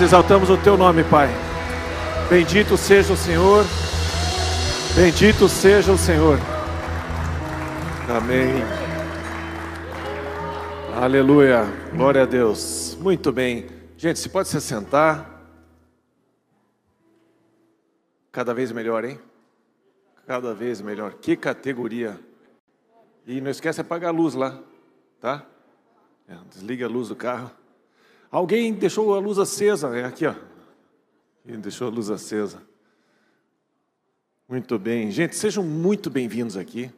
Exaltamos o teu nome, Pai. Bendito seja o Senhor. Bendito seja o Senhor. Amém. Aleluia. Glória a Deus. Muito bem. Gente, se pode se sentar. Cada vez melhor, hein? Cada vez melhor. Que categoria. E não esquece de apagar a luz lá, tá? É, desliga a luz do carro. Alguém deixou a luz acesa, é aqui, ó. Quem deixou a luz acesa? Muito bem. Gente, sejam muito bem-vindos aqui.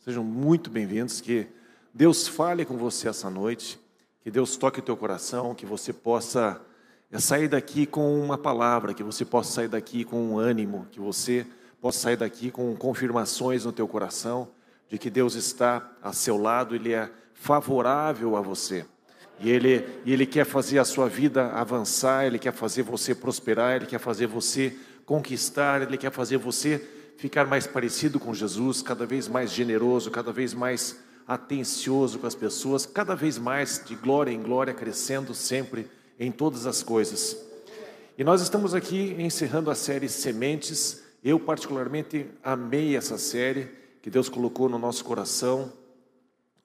Sejam muito bem-vindos. Que Deus fale com você essa noite. Que Deus toque o teu coração. Que você possa é, sair daqui com uma palavra. Que você possa sair daqui com um ânimo. Que você possa sair daqui com confirmações no teu coração de que Deus está a seu lado. Ele é favorável a você. E ele, e ele quer fazer a sua vida avançar, Ele quer fazer você prosperar, Ele quer fazer você conquistar, Ele quer fazer você ficar mais parecido com Jesus, cada vez mais generoso, cada vez mais atencioso com as pessoas, cada vez mais de glória em glória, crescendo sempre em todas as coisas. E nós estamos aqui encerrando a série Sementes. Eu, particularmente, amei essa série que Deus colocou no nosso coração.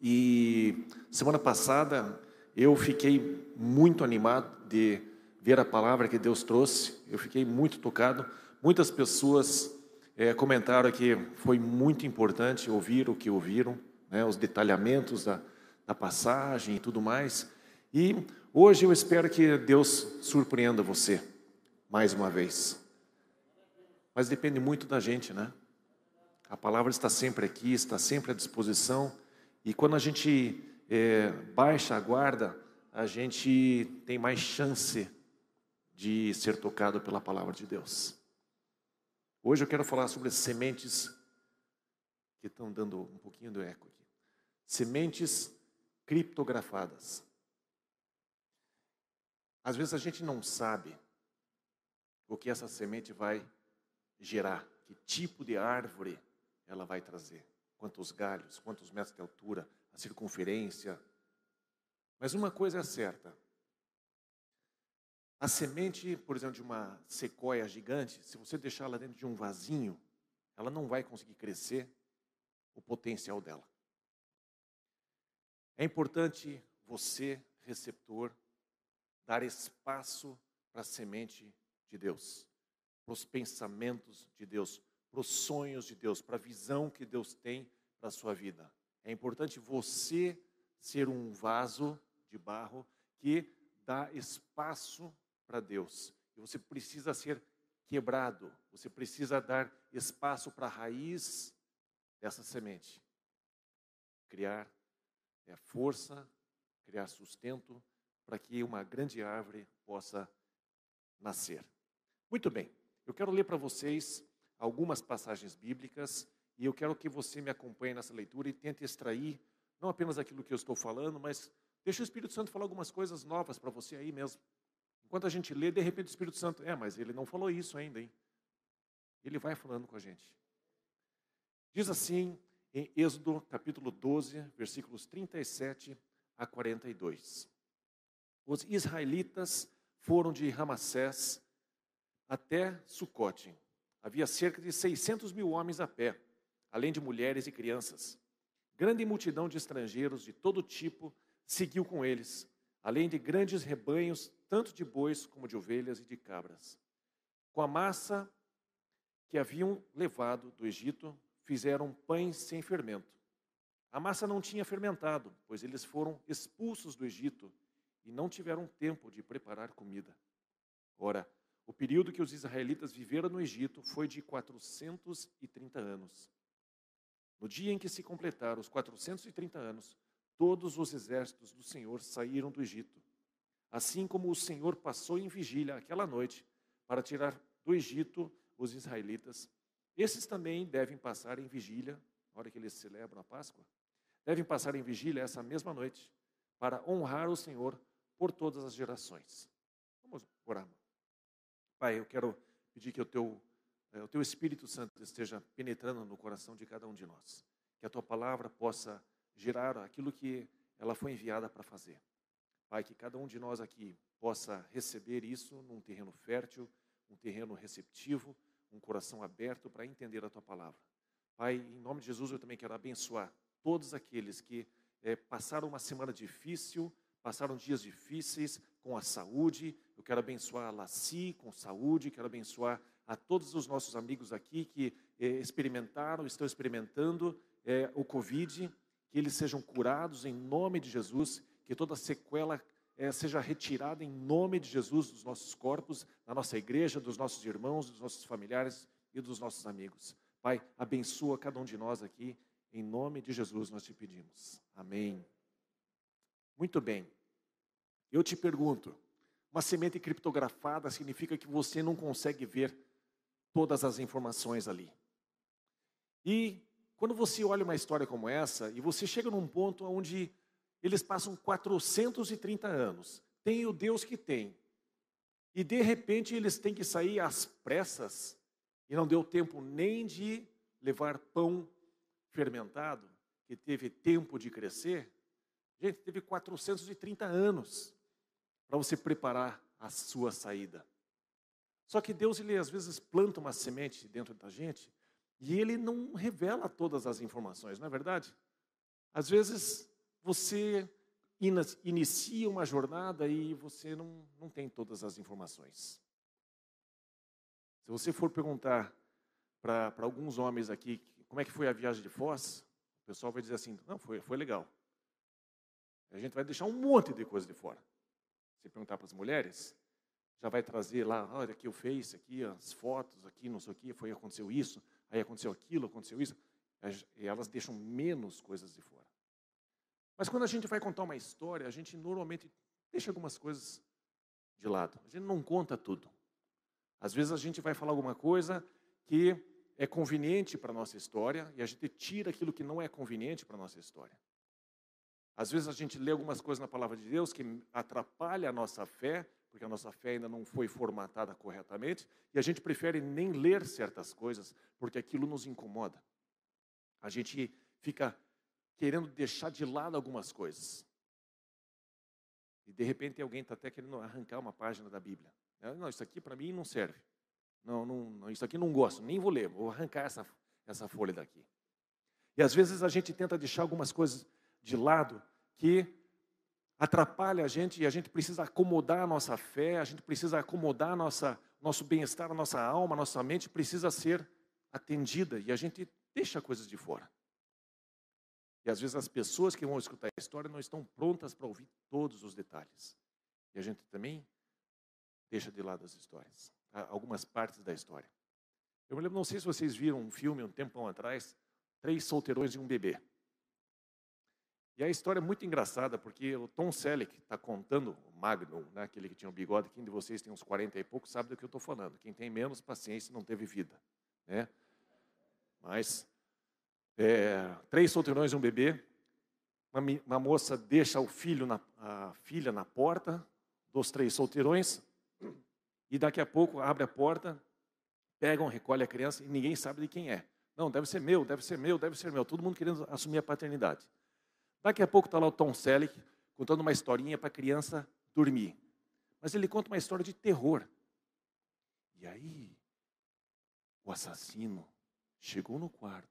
E semana passada eu fiquei muito animado de ver a palavra que Deus trouxe, eu fiquei muito tocado. Muitas pessoas é, comentaram que foi muito importante ouvir o que ouviram, né, os detalhamentos da, da passagem e tudo mais. E hoje eu espero que Deus surpreenda você, mais uma vez. Mas depende muito da gente, né? A palavra está sempre aqui, está sempre à disposição. E quando a gente é, baixa a guarda, a gente tem mais chance de ser tocado pela palavra de Deus. Hoje eu quero falar sobre sementes que estão dando um pouquinho do eco aqui. Sementes criptografadas. Às vezes a gente não sabe o que essa semente vai gerar, que tipo de árvore ela vai trazer, quantos galhos, quantos metros de altura, a circunferência. Mas uma coisa é certa: A semente, por exemplo, de uma sequoia gigante, se você deixar ela dentro de um vasinho, ela não vai conseguir crescer o potencial dela. É importante você, receptor, dar espaço para a semente de Deus, para os pensamentos de Deus, para os sonhos de Deus, para a visão que Deus tem para a sua vida. É importante você ser um vaso de barro que dá espaço para Deus. E você precisa ser quebrado, você precisa dar espaço para a raiz dessa semente. Criar é, força, criar sustento para que uma grande árvore possa nascer. Muito bem, eu quero ler para vocês algumas passagens bíblicas e eu quero que você me acompanhe nessa leitura e tente extrair não apenas aquilo que eu estou falando, mas deixe o Espírito Santo falar algumas coisas novas para você aí mesmo. Enquanto a gente lê, de repente o Espírito Santo, é, mas ele não falou isso ainda, hein? Ele vai falando com a gente. Diz assim em Êxodo capítulo 12, versículos 37 a 42. Os israelitas foram de Ramassés até Sucote. Havia cerca de 600 mil homens a pé, além de mulheres e crianças. Grande multidão de estrangeiros de todo tipo seguiu com eles, além de grandes rebanhos, tanto de bois como de ovelhas e de cabras. Com a massa que haviam levado do Egito, fizeram pães sem fermento. A massa não tinha fermentado, pois eles foram expulsos do Egito e não tiveram tempo de preparar comida. Ora, o período que os israelitas viveram no Egito foi de 430 anos. No dia em que se completaram os 430 anos, todos os exércitos do Senhor saíram do Egito. Assim como o Senhor passou em vigília aquela noite para tirar do Egito os israelitas, esses também devem passar em vigília, na hora que eles celebram a Páscoa, devem passar em vigília essa mesma noite, para honrar o Senhor por todas as gerações. Vamos orar. Pai, eu quero pedir que o teu, eh, o teu Espírito Santo esteja penetrando no coração de cada um de nós. Que a tua palavra possa gerar aquilo que ela foi enviada para fazer. Pai, que cada um de nós aqui possa receber isso num terreno fértil, um terreno receptivo, um coração aberto para entender a tua palavra. Pai, em nome de Jesus, eu também quero abençoar todos aqueles que é, passaram uma semana difícil, passaram dias difíceis com a saúde. Eu quero abençoar a Laci com saúde, quero abençoar a todos os nossos amigos aqui que é, experimentaram, estão experimentando é, o Covid, que eles sejam curados em nome de Jesus, que toda sequela é, seja retirada em nome de Jesus dos nossos corpos, da nossa igreja, dos nossos irmãos, dos nossos familiares e dos nossos amigos. Pai, abençoa cada um de nós aqui, em nome de Jesus nós te pedimos. Amém. Muito bem. Eu te pergunto, uma semente criptografada significa que você não consegue ver todas as informações ali. E quando você olha uma história como essa, e você chega num ponto onde eles passam 430 anos. Tem o Deus que tem. E de repente eles têm que sair às pressas, e não deu tempo nem de levar pão fermentado, que teve tempo de crescer. Gente, teve 430 anos para você preparar a sua saída. Só que Deus, ele às vezes planta uma semente dentro da gente e ele não revela todas as informações, não é verdade? Às vezes você inicia uma jornada e você não, não tem todas as informações. Se você for perguntar para alguns homens aqui como é que foi a viagem de Foz, o pessoal vai dizer assim: não, foi, foi legal. A gente vai deixar um monte de coisa de fora. Se perguntar para as mulheres, já vai trazer lá, olha aqui o Face, aqui as fotos, aqui não sei o que, foi aconteceu isso, aí aconteceu aquilo, aconteceu isso. E elas deixam menos coisas de fora. Mas quando a gente vai contar uma história, a gente normalmente deixa algumas coisas de lado. A gente não conta tudo. Às vezes a gente vai falar alguma coisa que é conveniente para a nossa história e a gente tira aquilo que não é conveniente para a nossa história. Às vezes a gente lê algumas coisas na palavra de Deus que atrapalha a nossa fé, porque a nossa fé ainda não foi formatada corretamente, e a gente prefere nem ler certas coisas, porque aquilo nos incomoda. A gente fica querendo deixar de lado algumas coisas. E de repente alguém está até querendo arrancar uma página da Bíblia. Não, isso aqui para mim não serve. Não, não, isso aqui não gosto, nem vou ler, vou arrancar essa, essa folha daqui. E às vezes a gente tenta deixar algumas coisas de lado que atrapalha a gente e a gente precisa acomodar a nossa fé, a gente precisa acomodar a nossa, nosso bem-estar, a nossa alma, a nossa mente precisa ser atendida e a gente deixa coisas de fora. E às vezes as pessoas que vão escutar a história não estão prontas para ouvir todos os detalhes. E a gente também deixa de lado as histórias, algumas partes da história. Eu me lembro, não sei se vocês viram um filme um tempão atrás, Três Solteirões e um Bebê. E a história é muito engraçada, porque o Tom Selleck está contando, o Magnum, né, aquele que tinha o um bigode, quem de vocês tem uns 40 e poucos sabe do que eu estou falando. Quem tem menos paciência não teve vida. Né? Mas, é, três solteirões e um bebê, uma, uma, moça deixa o filho, na, a filha na porta dos três solteirões, e daqui a pouco abre a porta, pegam, recolhe a criança e ninguém sabe de quem é. Não, deve ser meu, deve ser meu, deve ser meu. Todo mundo querendo assumir a paternidade. Daqui a pouco está lá o Tom Selleck contando uma historinha para a criança dormir. Mas ele conta uma história de terror. E aí, o assassino chegou no quarto,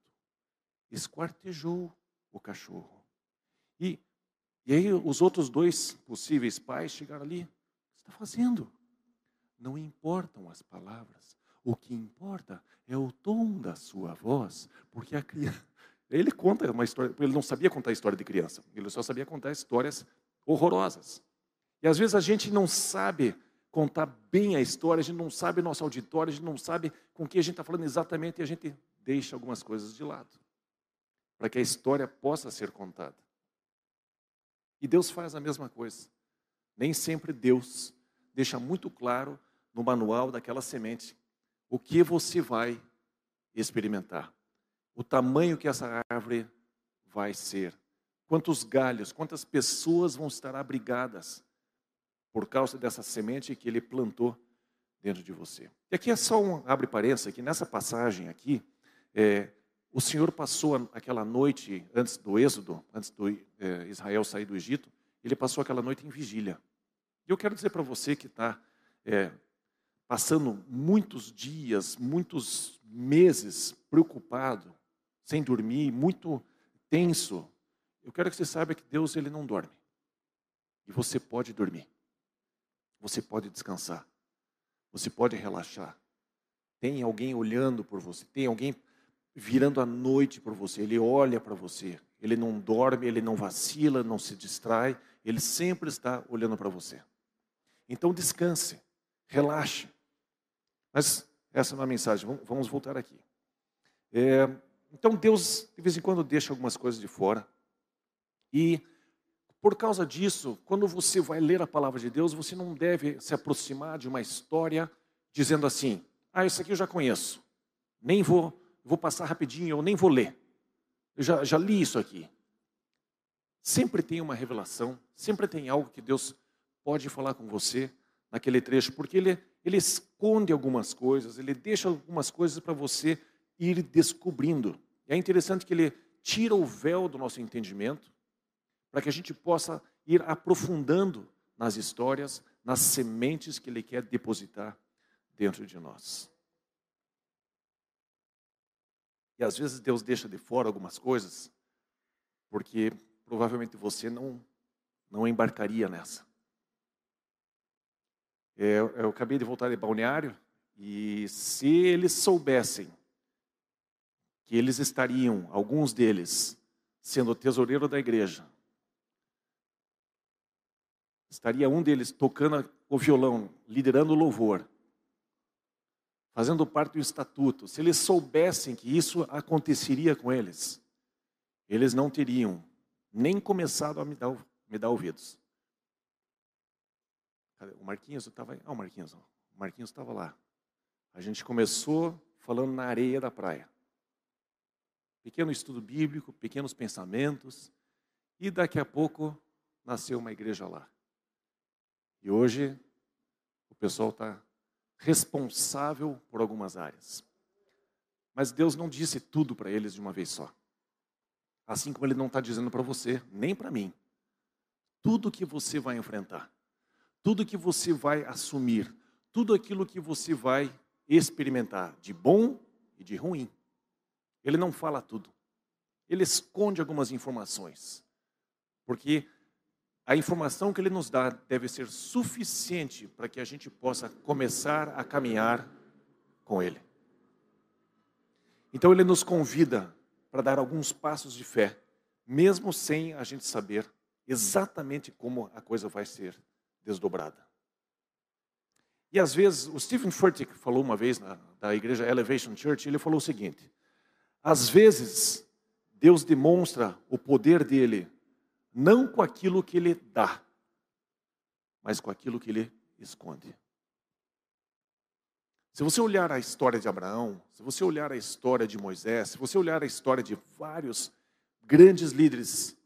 esquartejou o cachorro. E, e aí os outros dois possíveis pais chegaram ali. O que está fazendo? Não importam as palavras. O que importa é o tom da sua voz, porque a criança ele conta uma história, ele não sabia contar história de criança, ele só sabia contar histórias horrorosas. E às vezes a gente não sabe contar bem a história, a gente não sabe nosso auditório, a gente não sabe com que a gente está falando exatamente e a gente deixa algumas coisas de lado, para que a história possa ser contada. E Deus faz a mesma coisa. Nem sempre Deus deixa muito claro no manual daquela semente o que você vai experimentar o tamanho que essa árvore vai ser, quantos galhos, quantas pessoas vão estar abrigadas por causa dessa semente que ele plantou dentro de você. E aqui é só um abre parênteses, que nessa passagem aqui, é, o Senhor passou aquela noite antes do êxodo, antes do é, Israel sair do Egito, ele passou aquela noite em vigília. E eu quero dizer para você que está é, passando muitos dias, muitos meses preocupado, sem dormir, muito tenso, eu quero que você saiba que Deus ele não dorme. E você pode dormir. Você pode descansar. Você pode relaxar. Tem alguém olhando por você, tem alguém virando a noite por você, ele olha para você. Ele não dorme, ele não vacila, não se distrai, ele sempre está olhando para você. Então descanse, relaxe. Mas essa é uma mensagem, vamos voltar aqui. É, então Deus, de vez em quando, deixa algumas coisas de fora. E, por causa disso, quando você vai ler a palavra de Deus, você não deve se aproximar de uma história dizendo assim: ah, isso aqui eu já conheço, nem vou, vou passar rapidinho, eu nem vou ler. Eu já, já li isso aqui. Sempre tem uma revelação, sempre tem algo que Deus pode falar com você naquele trecho, porque ele, ele esconde algumas coisas, ele deixa algumas coisas para você ir descobrindo. É interessante que ele tira o véu do nosso entendimento para que a gente possa ir aprofundando nas histórias, nas sementes que ele quer depositar dentro de nós. E às vezes Deus deixa de fora algumas coisas, porque provavelmente você não, não embarcaria nessa. É, eu acabei de voltar de balneário, e se eles soubessem que eles estariam, alguns deles, sendo tesoureiro da igreja. Estaria um deles tocando o violão, liderando o louvor, fazendo parte do estatuto. Se eles soubessem que isso aconteceria com eles, eles não teriam nem começado a me dar, me dar ouvidos. O Marquinhos estava. Ah, o Marquinhos. O Marquinhos estava lá. A gente começou falando na areia da praia pequeno estudo bíblico, pequenos pensamentos, e daqui a pouco nasceu uma igreja lá. E hoje o pessoal está responsável por algumas áreas. Mas Deus não disse tudo para eles de uma vez só. Assim como Ele não está dizendo para você, nem para mim. tudo que você vai enfrentar, tudo que você vai assumir, tudo aquilo que você vai experimentar, de bom e de ruim. Ele não fala tudo. Ele esconde algumas informações. Porque a informação que ele nos dá deve ser suficiente para que a gente possa começar a caminhar com ele. Então ele nos convida para dar alguns passos de fé, mesmo sem a gente saber exatamente como a coisa vai ser desdobrada. E às vezes, o Stephen Furtick falou uma vez na, da igreja Elevation Church, ele falou o seguinte: às vezes Deus demonstra o poder dele não com aquilo que ele dá, mas com aquilo que ele esconde. Se você olhar a história de Abraão, se você olhar a história de Moisés, se você olhar a história de vários grandes líderes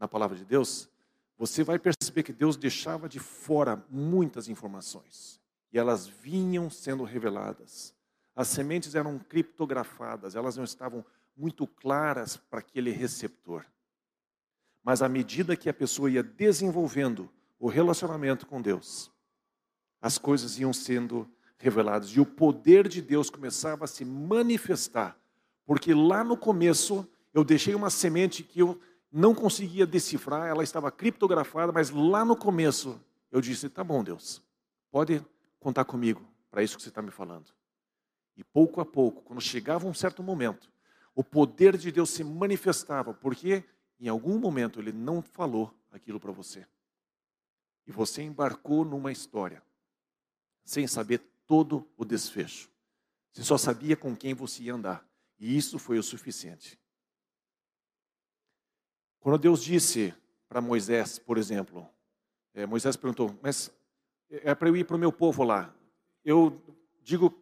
na palavra de Deus, você vai perceber que Deus deixava de fora muitas informações e elas vinham sendo reveladas. As sementes eram criptografadas, elas não estavam muito claras para aquele receptor. Mas à medida que a pessoa ia desenvolvendo o relacionamento com Deus, as coisas iam sendo reveladas e o poder de Deus começava a se manifestar, porque lá no começo eu deixei uma semente que eu não conseguia decifrar, ela estava criptografada, mas lá no começo eu disse: tá bom, Deus, pode contar comigo para isso que você está me falando. E pouco a pouco, quando chegava um certo momento, o poder de Deus se manifestava, porque em algum momento ele não falou aquilo para você. E você embarcou numa história, sem saber todo o desfecho. Você só sabia com quem você ia andar. E isso foi o suficiente. Quando Deus disse para Moisés, por exemplo, é, Moisés perguntou, mas é para eu ir para o meu povo lá. Eu digo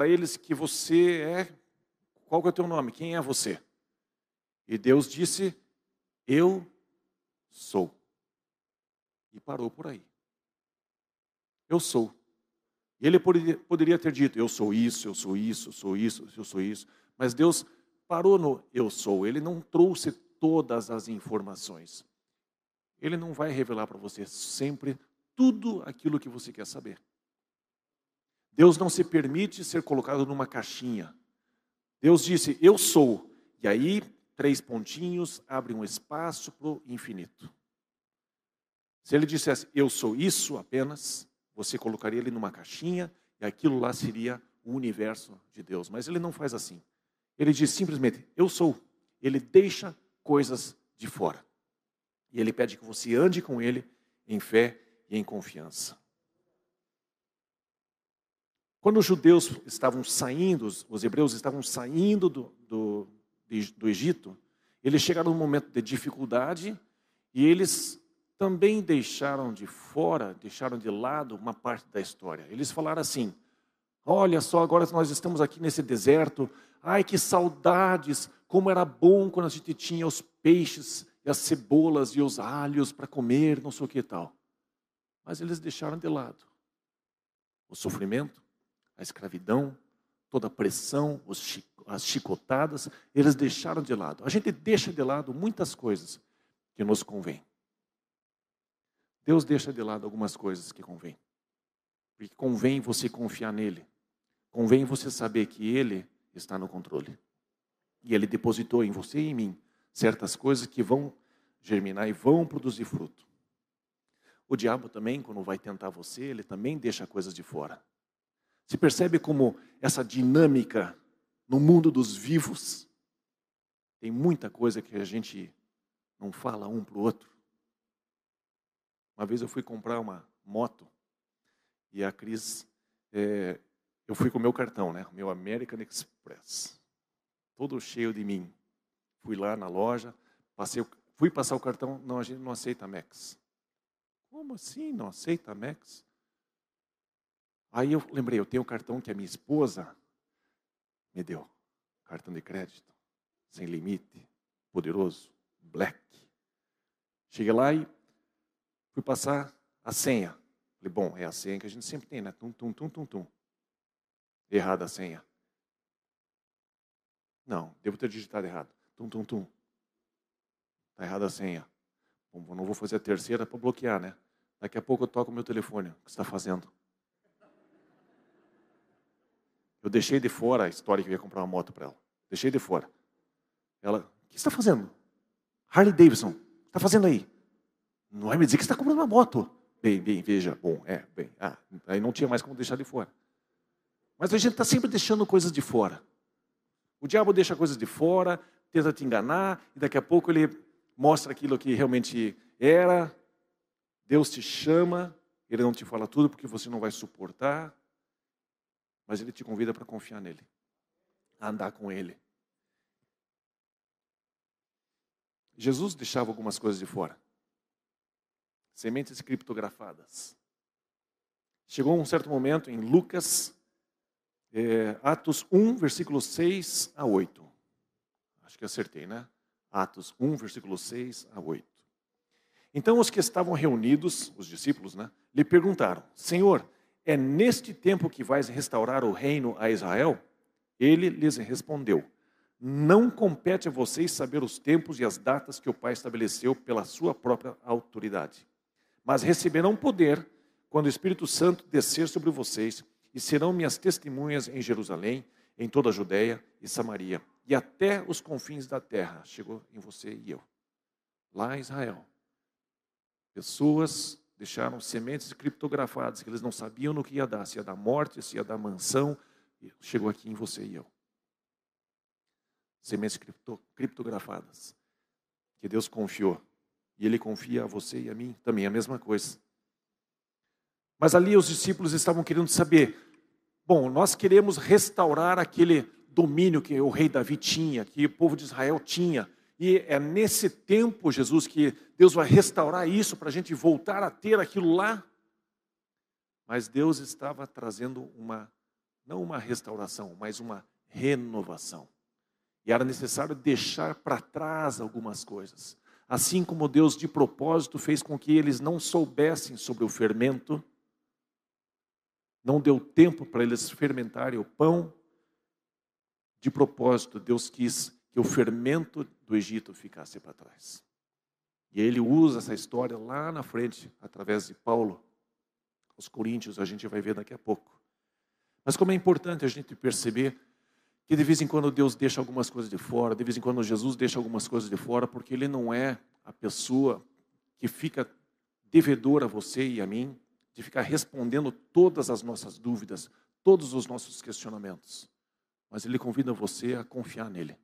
para eles que você é, qual é o teu nome? Quem é você? E Deus disse, eu sou. E parou por aí. Eu sou. E ele poderia ter dito, eu sou isso, eu sou isso, eu sou isso, eu sou isso. Mas Deus parou no eu sou. Ele não trouxe todas as informações. Ele não vai revelar para você sempre tudo aquilo que você quer saber. Deus não se permite ser colocado numa caixinha. Deus disse, eu sou. E aí, três pontinhos abrem um espaço para o infinito. Se ele dissesse, eu sou isso apenas, você colocaria ele numa caixinha e aquilo lá seria o universo de Deus. Mas ele não faz assim. Ele diz simplesmente, eu sou. Ele deixa coisas de fora. E ele pede que você ande com ele em fé e em confiança. Quando os judeus estavam saindo, os hebreus estavam saindo do, do, do Egito, eles chegaram num momento de dificuldade e eles também deixaram de fora, deixaram de lado uma parte da história. Eles falaram assim: Olha só, agora nós estamos aqui nesse deserto. Ai, que saudades! Como era bom quando a gente tinha os peixes, e as cebolas e os alhos para comer, não sei o que tal. Mas eles deixaram de lado o sofrimento, a escravidão, toda a pressão, as chicotadas, eles deixaram de lado. A gente deixa de lado muitas coisas que nos convém. Deus deixa de lado algumas coisas que convém. Porque convém você confiar nele. Convém você saber que ele está no controle. E Ele depositou em você e em mim certas coisas que vão germinar e vão produzir fruto. O diabo também, quando vai tentar você, ele também deixa coisas de fora. Se percebe como essa dinâmica no mundo dos vivos tem muita coisa que a gente não fala um para o outro. Uma vez eu fui comprar uma moto e a Cris, é, eu fui com o meu cartão, né, meu American Express todo cheio de mim. Fui lá na loja, passei, fui passar o cartão, não, a gente não aceita Max. Como assim não aceita Max? Aí eu lembrei, eu tenho um cartão que a minha esposa me deu. Cartão de crédito, sem limite, poderoso, black. Cheguei lá e fui passar a senha. Falei, bom, é a senha que a gente sempre tem, né? Tum, tum, tum, tum, tum. Errada a senha. Não, devo ter digitado errado. Tum, tum, tum. Está errada a senha. Bom, não vou fazer a terceira para bloquear, né? Daqui a pouco eu toco o meu telefone. O que você está fazendo? Eu deixei de fora a história que eu ia comprar uma moto para ela. Deixei de fora. Ela, o que você está fazendo? Harley Davidson, está fazendo aí? Não vai me dizer que você está comprando uma moto. Bem, bem, veja, bom, é, bem. Ah, aí não tinha mais como deixar de fora. Mas a gente está sempre deixando coisas de fora. O diabo deixa coisas de fora, tenta te enganar, e daqui a pouco ele mostra aquilo que realmente era. Deus te chama, ele não te fala tudo porque você não vai suportar, mas ele te convida para confiar nele, a andar com ele. Jesus deixava algumas coisas de fora. Sementes criptografadas. Chegou um certo momento em Lucas, é, Atos 1, versículos 6 a 8. Acho que acertei, né? Atos 1, versículo 6 a 8. Então os que estavam reunidos, os discípulos, né, lhe perguntaram: Senhor, é neste tempo que vais restaurar o reino a Israel? Ele lhes respondeu: Não compete a vocês saber os tempos e as datas que o Pai estabeleceu pela sua própria autoridade mas receberão poder quando o Espírito Santo descer sobre vocês e serão minhas testemunhas em Jerusalém, em toda a Judéia e Samaria e até os confins da terra. Chegou em você e eu. Lá em Israel, pessoas deixaram sementes criptografadas que eles não sabiam no que ia dar, se ia dar morte, se ia dar mansão. Chegou aqui em você e eu. Sementes cripto, criptografadas que Deus confiou e ele confia a você e a mim também, a mesma coisa. Mas ali os discípulos estavam querendo saber: bom, nós queremos restaurar aquele domínio que o rei Davi tinha, que o povo de Israel tinha. E é nesse tempo, Jesus, que Deus vai restaurar isso para a gente voltar a ter aquilo lá. Mas Deus estava trazendo uma, não uma restauração, mas uma renovação. E era necessário deixar para trás algumas coisas. Assim como Deus de propósito fez com que eles não soubessem sobre o fermento, não deu tempo para eles fermentarem o pão, de propósito, Deus quis que o fermento do Egito ficasse para trás. E ele usa essa história lá na frente, através de Paulo, aos Coríntios, a gente vai ver daqui a pouco. Mas como é importante a gente perceber que de vez em quando Deus deixa algumas coisas de fora, de vez em quando Jesus deixa algumas coisas de fora, porque Ele não é a pessoa que fica devedor a você e a mim, de ficar respondendo todas as nossas dúvidas, todos os nossos questionamentos. Mas Ele convida você a confiar nele.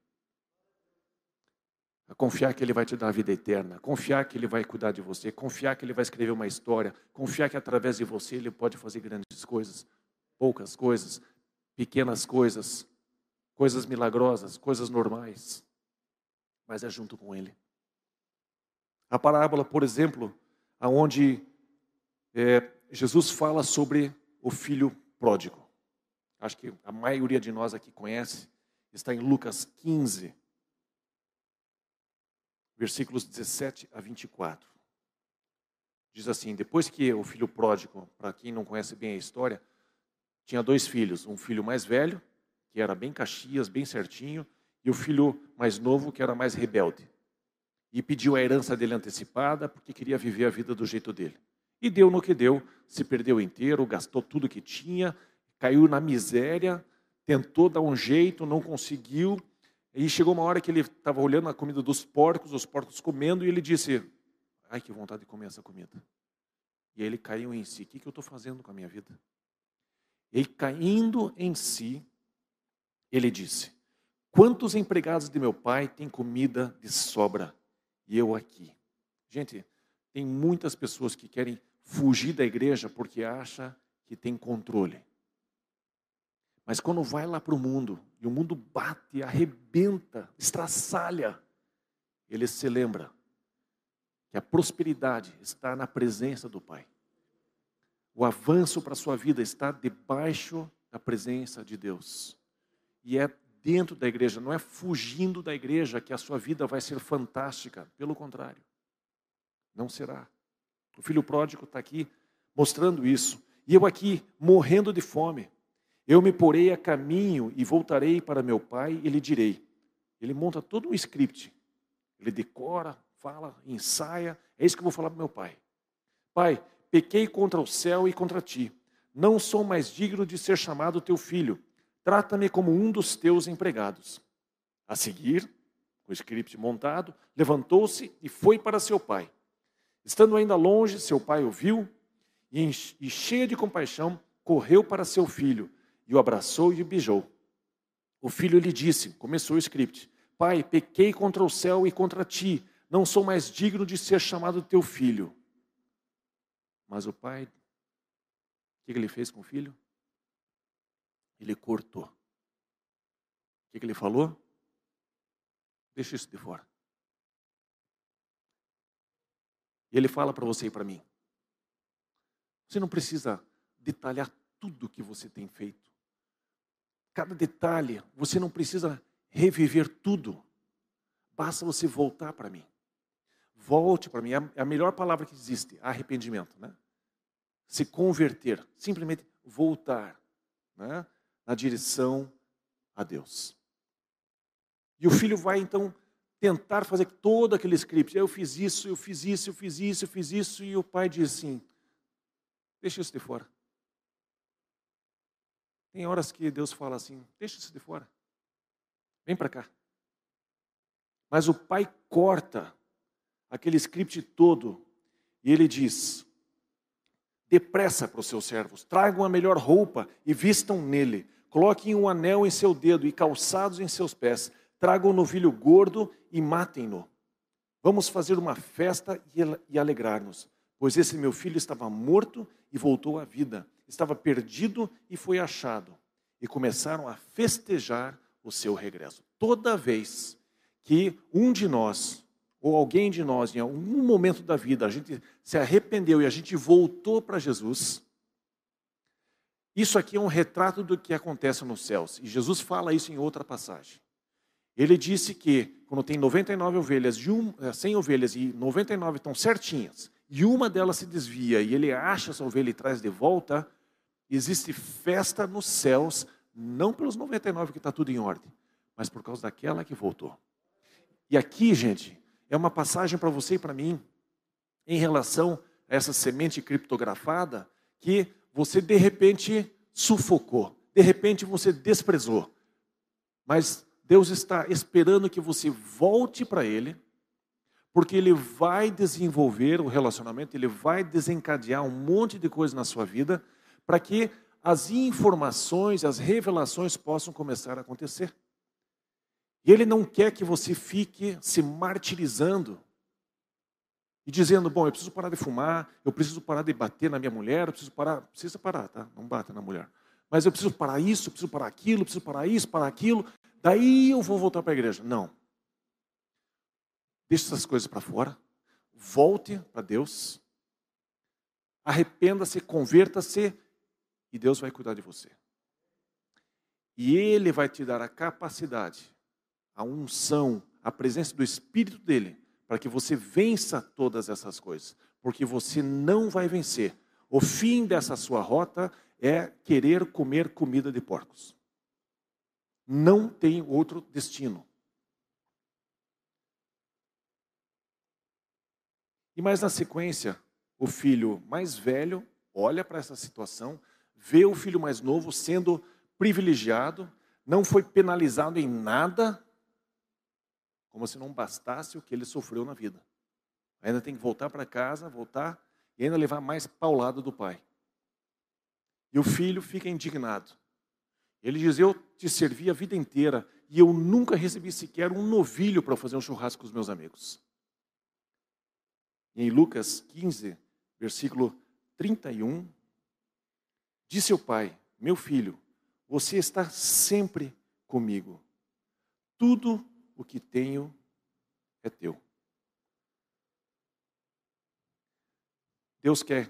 A confiar que Ele vai te dar a vida eterna, confiar que Ele vai cuidar de você, confiar que Ele vai escrever uma história, confiar que através de você Ele pode fazer grandes coisas, poucas coisas, pequenas coisas, coisas milagrosas, coisas normais, mas é junto com Ele. A parábola, por exemplo, aonde é, Jesus fala sobre o filho pródigo. Acho que a maioria de nós aqui conhece. Está em Lucas 15, versículos 17 a 24. Diz assim: Depois que o filho pródigo, para quem não conhece bem a história, tinha dois filhos, um filho mais velho que era bem Caxias, bem certinho, e o filho mais novo, que era mais rebelde. E pediu a herança dele antecipada, porque queria viver a vida do jeito dele. E deu no que deu, se perdeu inteiro, gastou tudo que tinha, caiu na miséria, tentou dar um jeito, não conseguiu. E chegou uma hora que ele estava olhando a comida dos porcos, os porcos comendo, e ele disse: Ai, que vontade de comer essa comida. E aí ele caiu em si: O que, que eu estou fazendo com a minha vida? Ele caindo em si, ele disse: Quantos empregados de meu pai têm comida de sobra e eu aqui? Gente, tem muitas pessoas que querem fugir da igreja porque acha que tem controle. Mas quando vai lá para o mundo e o mundo bate, arrebenta, estraçalha, ele se lembra que a prosperidade está na presença do Pai. O avanço para a sua vida está debaixo da presença de Deus e é dentro da igreja, não é fugindo da igreja que a sua vida vai ser fantástica. Pelo contrário, não será. O filho pródigo está aqui mostrando isso. E eu aqui morrendo de fome. Eu me porei a caminho e voltarei para meu pai e lhe direi. Ele monta todo um script. Ele decora, fala, ensaia. É isso que eu vou falar para meu pai. Pai, pequei contra o céu e contra ti. Não sou mais digno de ser chamado teu filho. Trata-me como um dos teus empregados. A seguir, com o script montado, levantou-se e foi para seu pai. Estando ainda longe, seu pai o viu e, cheia de compaixão, correu para seu filho e o abraçou e o beijou. O filho lhe disse, começou o script, Pai, pequei contra o céu e contra ti, não sou mais digno de ser chamado teu filho. Mas o pai, o que ele fez com o filho? Ele cortou. O que ele falou? Deixa isso de fora. E ele fala para você e para mim: você não precisa detalhar tudo que você tem feito. Cada detalhe, você não precisa reviver tudo. Basta você voltar para mim. Volte para mim. É a melhor palavra que existe, arrependimento. Né? Se converter, simplesmente voltar né? na direção a Deus. E o filho vai então tentar fazer todo aquele script. Eu fiz isso, eu fiz isso, eu fiz isso, eu fiz isso, e o pai diz assim: Deixa isso de fora. Tem horas que Deus fala assim: deixa isso de fora. Vem para cá. Mas o pai corta aquele script todo e ele diz: depressa para os seus servos, tragam a melhor roupa e vistam nele, coloquem um anel em seu dedo e calçados em seus pés, tragam um novilho gordo e matem-no. Vamos fazer uma festa e alegrar-nos, pois esse meu filho estava morto e voltou à vida. Estava perdido e foi achado. E começaram a festejar o seu regresso. Toda vez que um de nós, ou alguém de nós, em algum momento da vida, a gente se arrependeu e a gente voltou para Jesus, isso aqui é um retrato do que acontece nos céus. E Jesus fala isso em outra passagem. Ele disse que quando tem 99 ovelhas, 100 eh, ovelhas e 99 estão certinhas, e uma delas se desvia e ele acha essa ovelha e traz de volta, existe festa nos céus, não pelos 99 que está tudo em ordem, mas por causa daquela que voltou. E aqui, gente, é uma passagem para você e para mim, em relação a essa semente criptografada, que você de repente sufocou, de repente você desprezou. Mas Deus está esperando que você volte para Ele porque ele vai desenvolver o relacionamento, ele vai desencadear um monte de coisa na sua vida, para que as informações, as revelações possam começar a acontecer. E ele não quer que você fique se martirizando e dizendo, bom, eu preciso parar de fumar, eu preciso parar de bater na minha mulher, eu preciso parar, precisa parar, tá? Não bata na mulher. Mas eu preciso parar isso, eu preciso parar aquilo, eu preciso parar isso, parar aquilo, daí eu vou voltar para a igreja. Não. Deixe essas coisas para fora. Volte para Deus. Arrependa-se, converta-se e Deus vai cuidar de você. E Ele vai te dar a capacidade, a unção, a presença do Espírito dele, para que você vença todas essas coisas. Porque você não vai vencer. O fim dessa sua rota é querer comer comida de porcos. Não tem outro destino. E mais na sequência, o filho mais velho olha para essa situação, vê o filho mais novo sendo privilegiado, não foi penalizado em nada, como se não bastasse o que ele sofreu na vida. Ainda tem que voltar para casa, voltar e ainda levar mais paulado do pai. E o filho fica indignado. Ele diz: Eu te servi a vida inteira e eu nunca recebi sequer um novilho para fazer um churrasco com os meus amigos. Em Lucas 15, versículo 31, disse o pai: Meu filho, você está sempre comigo. Tudo o que tenho é teu. Deus quer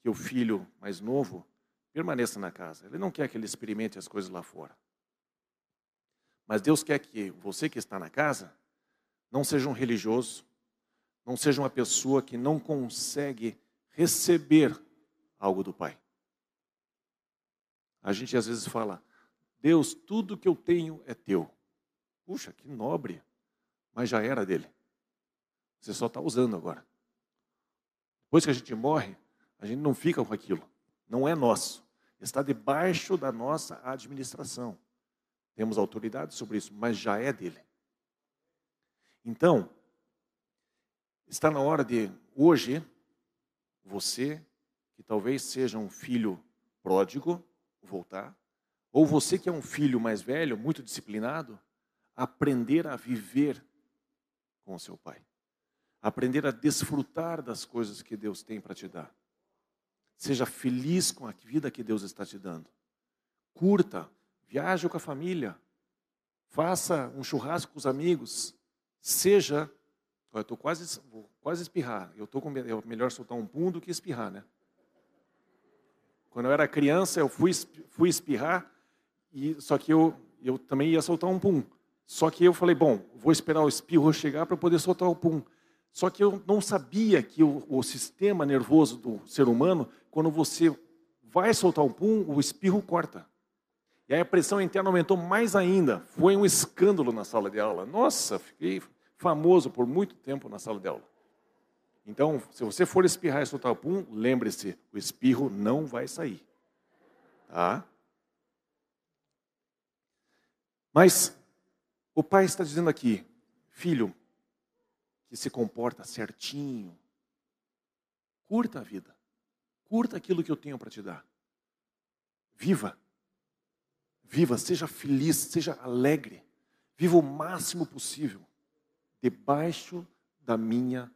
que o filho mais novo permaneça na casa. Ele não quer que ele experimente as coisas lá fora. Mas Deus quer que você que está na casa não seja um religioso, não seja uma pessoa que não consegue receber algo do Pai. A gente às vezes fala, Deus, tudo que eu tenho é teu. Puxa, que nobre, mas já era dele. Você só está usando agora. Depois que a gente morre, a gente não fica com aquilo. Não é nosso. Está debaixo da nossa administração. Temos autoridade sobre isso, mas já é dele. Então, está na hora de, hoje, você, que talvez seja um filho pródigo, voltar, ou você que é um filho mais velho, muito disciplinado, aprender a viver com o seu pai. Aprender a desfrutar das coisas que Deus tem para te dar. Seja feliz com a vida que Deus está te dando. Curta, viaje com a família, faça um churrasco com os amigos, seja. Eu estou quase, quase espirrar. Eu estou com é melhor soltar um pum do que espirrar, né? Quando eu era criança, eu fui, fui espirrar, e, só que eu, eu também ia soltar um pum. Só que eu falei, bom, vou esperar o espirro chegar para poder soltar o pum. Só que eu não sabia que o, o, sistema nervoso do ser humano, quando você vai soltar um pum, o espirro corta. E aí a pressão interna aumentou mais ainda. Foi um escândalo na sala de aula. Nossa, fiquei famoso por muito tempo na sala de aula. Então, se você for espirrar e soltar o pum, lembre-se, o espirro não vai sair. Tá? Mas o pai está dizendo aqui, filho, que se comporta certinho, curta a vida, curta aquilo que eu tenho para te dar. Viva, viva, seja feliz, seja alegre, viva o máximo possível, debaixo da minha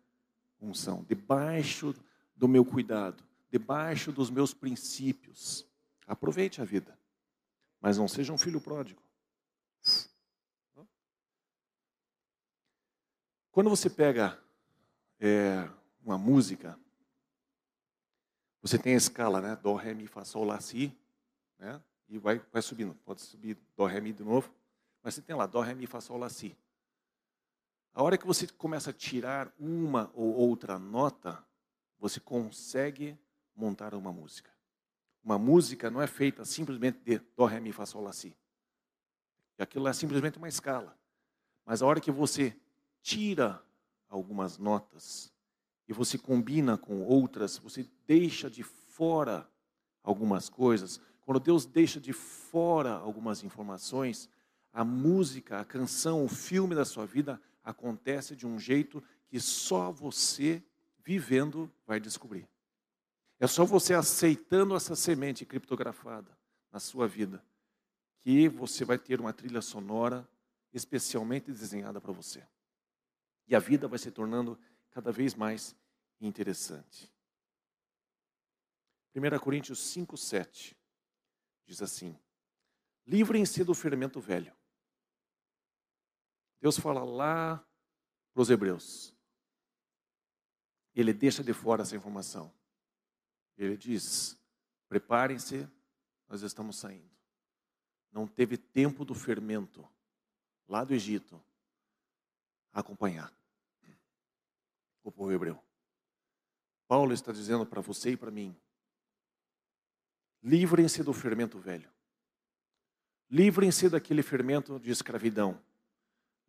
unção, debaixo do meu cuidado, debaixo dos meus princípios. Aproveite a vida, mas não seja um filho pródigo. Quando você pega é, uma música, você tem a escala, né? Dó, Ré, Mi, Fá, Sol, Lá, Si, né? E vai, vai subindo. Pode subir Dó, Ré, Mi de novo. Mas você tem lá Dó, Ré, Mi, Fá, Sol, Lá, Si. A hora que você começa a tirar uma ou outra nota, você consegue montar uma música. Uma música não é feita simplesmente de Dó, Ré, Mi, Fá, Sol, Lá, Si. Aquilo é simplesmente uma escala. Mas a hora que você tira algumas notas e você combina com outras, você deixa de fora algumas coisas. Quando Deus deixa de fora algumas informações, a música, a canção, o filme da sua vida acontece de um jeito que só você vivendo vai descobrir. É só você aceitando essa semente criptografada na sua vida que você vai ter uma trilha sonora especialmente desenhada para você. E a vida vai se tornando cada vez mais interessante. 1 Coríntios 5, 7 diz assim: Livrem-se do fermento velho Deus fala lá para os hebreus. Ele deixa de fora essa informação. Ele diz: preparem-se, nós estamos saindo. Não teve tempo do fermento lá do Egito acompanhar o povo hebreu. Paulo está dizendo para você e para mim: livrem-se do fermento velho. Livrem-se daquele fermento de escravidão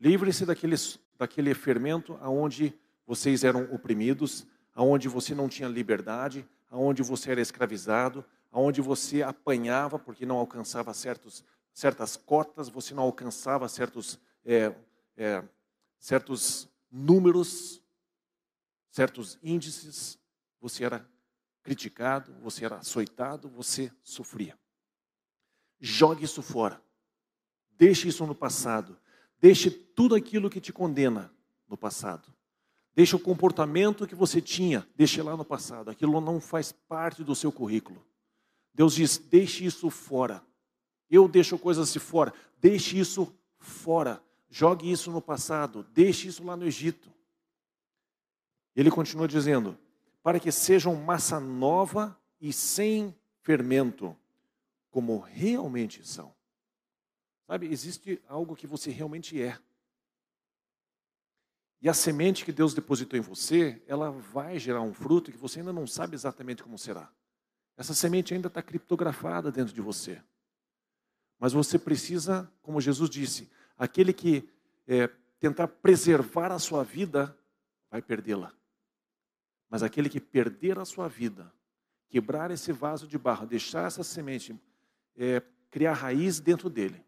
Livre-se daquele, fermento aonde vocês eram oprimidos, aonde você não tinha liberdade, aonde você era escravizado, aonde você apanhava porque não alcançava certos, certas cotas, você não alcançava certos, é, é, certos números, certos índices, você era criticado, você era açoitado, você sofria. Jogue isso fora. Deixe isso no passado. Deixe tudo aquilo que te condena no passado. Deixe o comportamento que você tinha, deixe lá no passado. Aquilo não faz parte do seu currículo. Deus diz: deixe isso fora. Eu deixo coisas de fora. Deixe isso fora. Jogue isso no passado. Deixe isso lá no Egito. Ele continua dizendo: para que sejam massa nova e sem fermento, como realmente são. Sabe, existe algo que você realmente é. E a semente que Deus depositou em você, ela vai gerar um fruto que você ainda não sabe exatamente como será. Essa semente ainda está criptografada dentro de você. Mas você precisa, como Jesus disse, aquele que é, tentar preservar a sua vida vai perdê-la. Mas aquele que perder a sua vida, quebrar esse vaso de barro, deixar essa semente é, criar raiz dentro dele,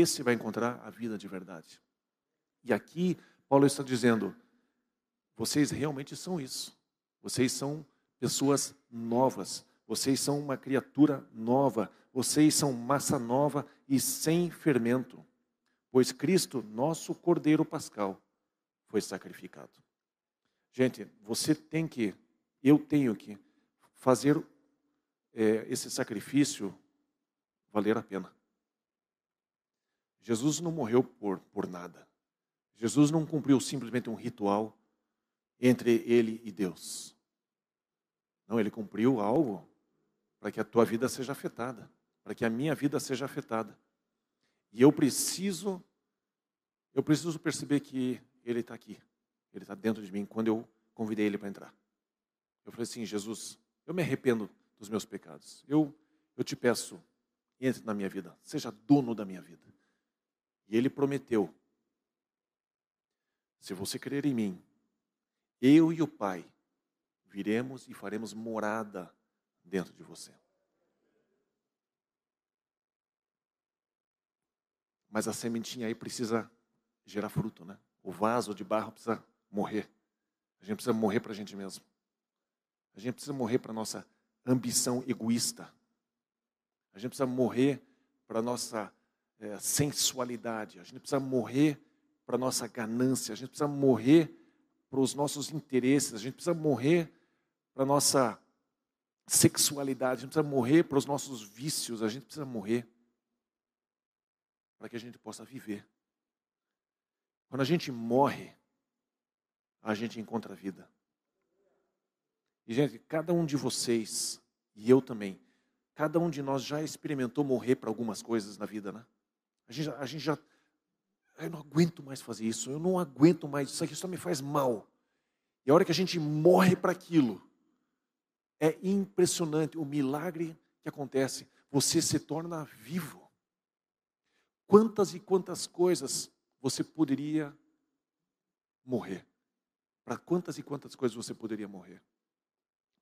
esse vai encontrar a vida de verdade. E aqui, Paulo está dizendo: vocês realmente são isso. Vocês são pessoas novas. Vocês são uma criatura nova. Vocês são massa nova e sem fermento. Pois Cristo, nosso Cordeiro Pascal, foi sacrificado. Gente, você tem que, eu tenho que fazer é, esse sacrifício valer a pena. Jesus não morreu por, por nada. Jesus não cumpriu simplesmente um ritual entre ele e Deus. Não, ele cumpriu algo para que a tua vida seja afetada, para que a minha vida seja afetada. E eu preciso, eu preciso perceber que ele está aqui, ele está dentro de mim. Quando eu convidei ele para entrar, eu falei assim, Jesus, eu me arrependo dos meus pecados. Eu, eu te peço, entre na minha vida, seja dono da minha vida. E ele prometeu: se você crer em mim, eu e o Pai viremos e faremos morada dentro de você. Mas a sementinha aí precisa gerar fruto, né? O vaso de barro precisa morrer. A gente precisa morrer para a gente mesmo. A gente precisa morrer para a nossa ambição egoísta. A gente precisa morrer para a nossa é, sensualidade. A gente precisa morrer para a nossa ganância. A gente precisa morrer para os nossos interesses. A gente precisa morrer para a nossa sexualidade. A gente precisa morrer para os nossos vícios. A gente precisa morrer para que a gente possa viver. Quando a gente morre, a gente encontra a vida. E, gente, cada um de vocês, e eu também, cada um de nós já experimentou morrer para algumas coisas na vida, né? A gente, a gente já. Eu não aguento mais fazer isso, eu não aguento mais, isso aqui só me faz mal. E a hora que a gente morre para aquilo, é impressionante o milagre que acontece. Você se torna vivo. Quantas e quantas coisas você poderia morrer? Para quantas e quantas coisas você poderia morrer?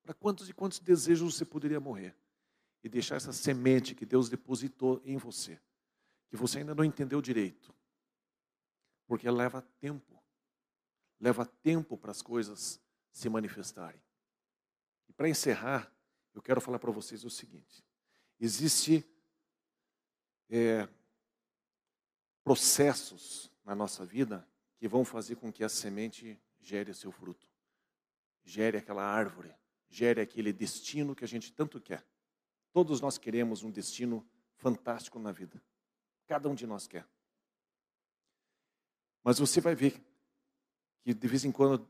Para quantos e quantos desejos você poderia morrer? E deixar essa semente que Deus depositou em você, que você ainda não entendeu direito. Porque leva tempo. Leva tempo para as coisas se manifestarem. E para encerrar, eu quero falar para vocês o seguinte: existe é, processos na nossa vida que vão fazer com que a semente gere seu fruto, gere aquela árvore, gere aquele destino que a gente tanto quer. Todos nós queremos um destino fantástico na vida. Cada um de nós quer. Mas você vai ver que de vez em quando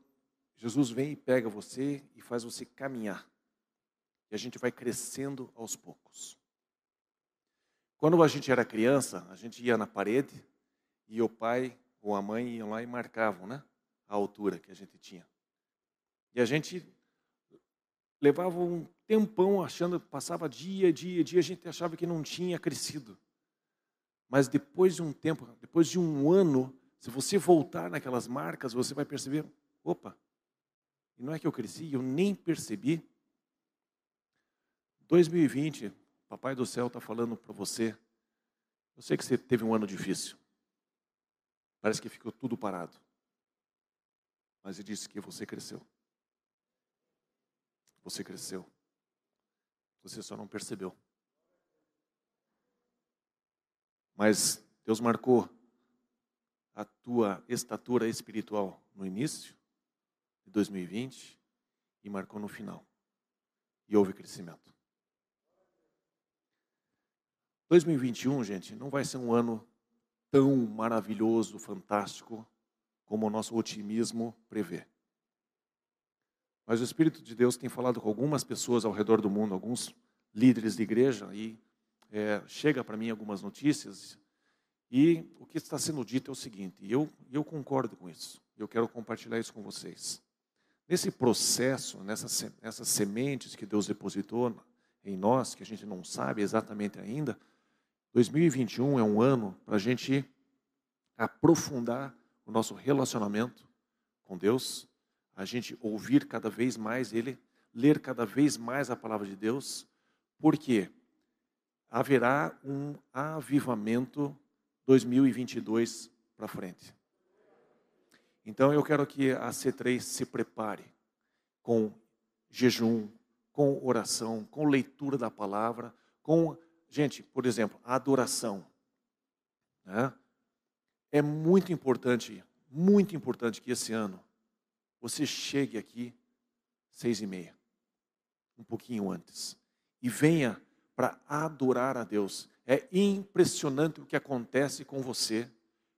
Jesus vem e pega você e faz você caminhar. E a gente vai crescendo aos poucos. Quando a gente era criança, a gente ia na parede e o pai ou a mãe iam lá e marcavam, né? A altura que a gente tinha. E a gente levava um tempão achando, passava dia, dia, dia, a gente achava que não tinha crescido. Mas depois de um tempo, depois de um ano, se você voltar naquelas marcas, você vai perceber, opa, não é que eu cresci, eu nem percebi. 2020, Papai do Céu está falando para você. Eu sei que você teve um ano difícil. Parece que ficou tudo parado. Mas ele disse que você cresceu. Você cresceu. Você só não percebeu. Mas Deus marcou a tua estatura espiritual no início de 2020 e marcou no final. E houve crescimento. 2021, gente, não vai ser um ano tão maravilhoso, fantástico, como o nosso otimismo prevê. Mas o Espírito de Deus tem falado com algumas pessoas ao redor do mundo, alguns líderes de igreja, e é, chega para mim algumas notícias, e o que está sendo dito é o seguinte, e eu, eu concordo com isso, eu quero compartilhar isso com vocês. Nesse processo, nessas, nessas sementes que Deus depositou em nós, que a gente não sabe exatamente ainda, 2021 é um ano para a gente aprofundar o nosso relacionamento com Deus, a gente ouvir cada vez mais Ele, ler cada vez mais a palavra de Deus, porque haverá um avivamento 2022 para frente. Então eu quero que a C3 se prepare com jejum, com oração, com leitura da palavra, com, gente, por exemplo, a adoração. Né? É muito importante, muito importante que esse ano você chegue aqui seis e meia, um pouquinho antes, e venha para adorar a Deus. É impressionante o que acontece com você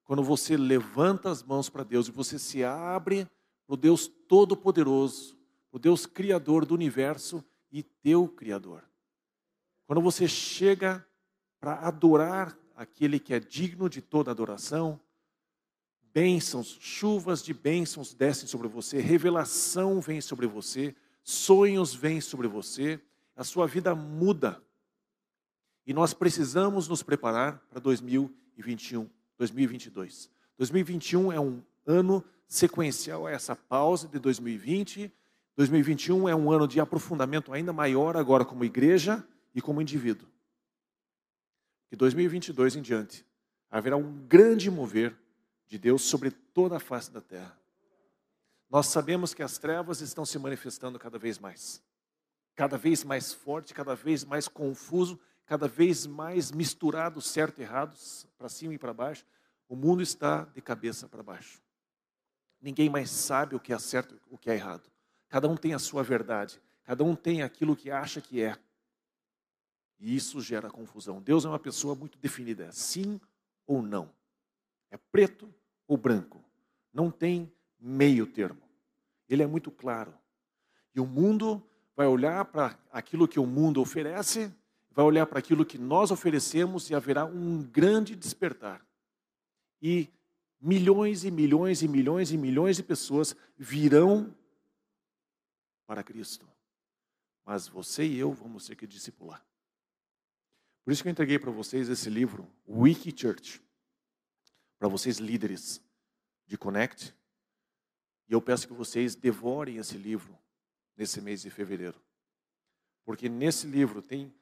quando você levanta as mãos para Deus e você se abre para o Deus Todo-Poderoso, o Deus Criador do universo e teu Criador. Quando você chega para adorar aquele que é digno de toda adoração, bênçãos, chuvas de bênçãos descem sobre você, revelação vem sobre você, sonhos vêm sobre você, a sua vida muda. E nós precisamos nos preparar para 2021. 2022. 2021 é um ano sequencial a essa pausa de 2020. 2021 é um ano de aprofundamento ainda maior agora como igreja e como indivíduo. De 2022 em diante, haverá um grande mover de Deus sobre toda a face da terra. Nós sabemos que as trevas estão se manifestando cada vez mais. Cada vez mais forte, cada vez mais confuso, cada vez mais misturados, certo e errados, para cima e para baixo, o mundo está de cabeça para baixo. Ninguém mais sabe o que é certo e o que é errado. Cada um tem a sua verdade, cada um tem aquilo que acha que é. E isso gera confusão. Deus é uma pessoa muito definida, é sim ou não. É preto ou branco. Não tem meio termo. Ele é muito claro. E o mundo vai olhar para aquilo que o mundo oferece vai olhar para aquilo que nós oferecemos e haverá um grande despertar. E milhões e milhões e milhões e milhões de pessoas virão para Cristo. Mas você e eu vamos ter que discipular. Por isso que eu entreguei para vocês esse livro, Wiki Church, para vocês líderes de Connect. E eu peço que vocês devorem esse livro nesse mês de fevereiro. Porque nesse livro tem